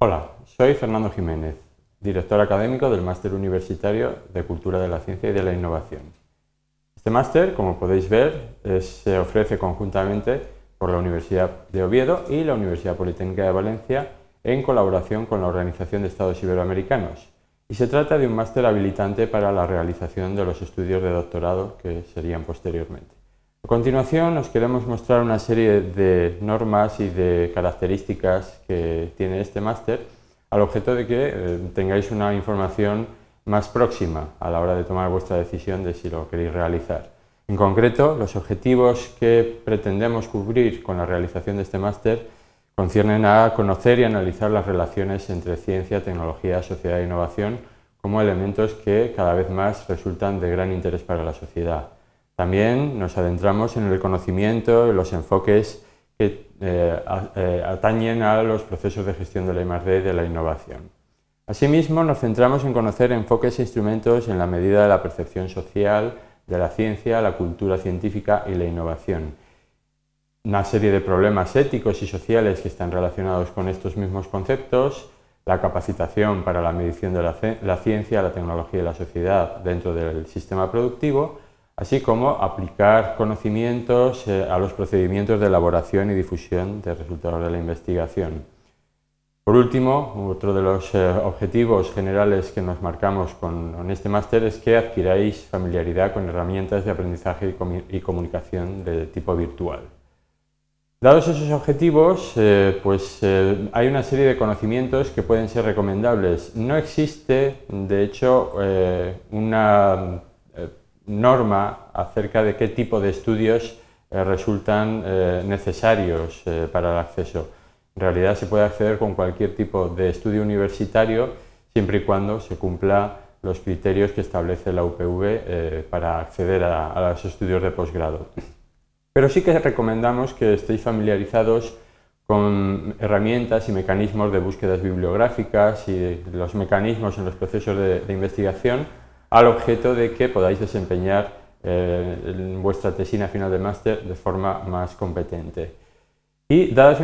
Hola, soy Fernando Jiménez, director académico del Máster Universitario de Cultura de la Ciencia y de la Innovación. Este máster, como podéis ver, se ofrece conjuntamente por la Universidad de Oviedo y la Universidad Politécnica de Valencia en colaboración con la Organización de Estados Iberoamericanos. Y se trata de un máster habilitante para la realización de los estudios de doctorado que serían posteriormente. A continuación os queremos mostrar una serie de normas y de características que tiene este máster al objeto de que eh, tengáis una información más próxima a la hora de tomar vuestra decisión de si lo queréis realizar. En concreto, los objetivos que pretendemos cubrir con la realización de este máster conciernen a conocer y analizar las relaciones entre ciencia, tecnología, sociedad e innovación como elementos que cada vez más resultan de gran interés para la sociedad. También nos adentramos en el conocimiento y los enfoques que eh, eh, atañen a los procesos de gestión de la I+.D. de la innovación. Asimismo, nos centramos en conocer enfoques e instrumentos en la medida de la percepción social, de la ciencia, la cultura científica y la innovación. Una serie de problemas éticos y sociales que están relacionados con estos mismos conceptos, la capacitación para la medición de la ciencia, la tecnología y la sociedad dentro del sistema productivo, así como aplicar conocimientos eh, a los procedimientos de elaboración y difusión de resultados de la investigación. Por último, otro de los eh, objetivos generales que nos marcamos con, este máster es que adquiráis familiaridad con herramientas de aprendizaje y, comunicación de tipo virtual. Dados esos objetivos, eh, pues hay una serie de conocimientos que pueden ser recomendables. No existe, de hecho, una norma acerca de qué tipo de estudios eh, resultan eh, necesarios eh, para el acceso. En realidad se puede acceder con cualquier tipo de estudio universitario siempre y cuando se cumpla los criterios que establece la UPV para acceder a, los estudios de posgrado. Pero sí que recomendamos que estéis familiarizados con herramientas y mecanismos de búsquedas bibliográficas y los mecanismos en los procesos de investigación al objeto de que podáis desempeñar eh, vuestra tesina final de máster de forma más competente. Y dada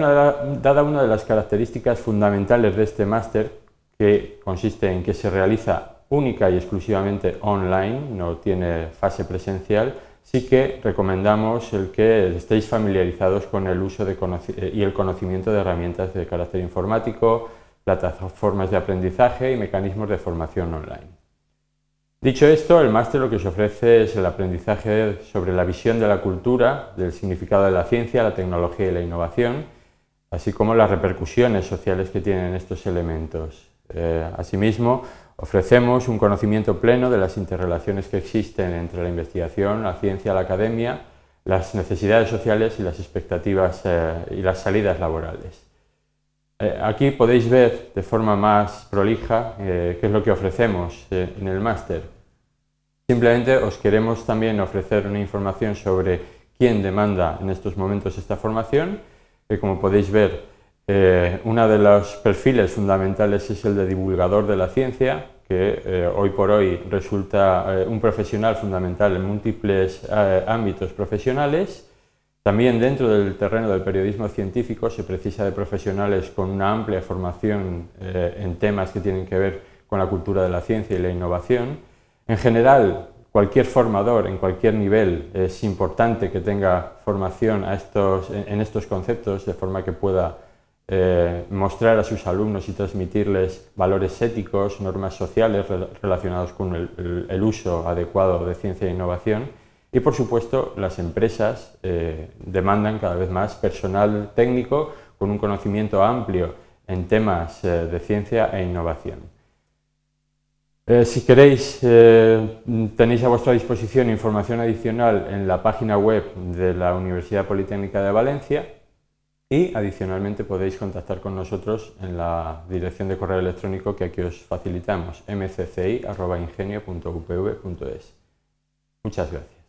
una, de las características fundamentales de este máster, que consiste en que se realiza única y exclusivamente online, no tiene fase presencial, sí que recomendamos el que estéis familiarizados con el uso y el conocimiento de herramientas de carácter informático, plataformas de aprendizaje y mecanismos de formación online. Dicho esto, el máster lo que se ofrece es el aprendizaje sobre la visión de la cultura, del significado de la ciencia, la tecnología y la innovación, así como las repercusiones sociales que tienen estos elementos. Eh, asimismo, ofrecemos un conocimiento pleno de las interrelaciones que existen entre la investigación, la ciencia, la academia, las necesidades sociales y las expectativas eh, y las salidas laborales. Eh, aquí podéis ver de forma más prolija qué es lo que ofrecemos en el máster. Simplemente os queremos también ofrecer una información sobre quién demanda en estos momentos esta formación. como podéis ver, eh, uno de los perfiles fundamentales es el de divulgador de la ciencia, que eh, hoy por hoy resulta eh, un profesional fundamental en múltiples ámbitos profesionales. También dentro del terreno del periodismo científico se precisa de profesionales con una amplia formación en temas que tienen que ver con la cultura de la ciencia y la innovación en general, cualquier formador en cualquier nivel es importante que tenga formación en estos conceptos de forma que pueda eh, mostrar a sus alumnos y transmitirles valores éticos, normas sociales relacionados con el, uso adecuado de ciencia e innovación. Y por supuesto, las empresas eh, demandan cada vez más personal técnico con un conocimiento amplio en temas eh, de ciencia e innovación. Eh, si queréis, eh, tenéis a vuestra disposición información adicional en la página web de la Universidad Politécnica de Valencia y adicionalmente podéis contactar con nosotros en la dirección de correo electrónico que aquí os facilitamos, mcci.ingenio.upv.es. Muchas gracias.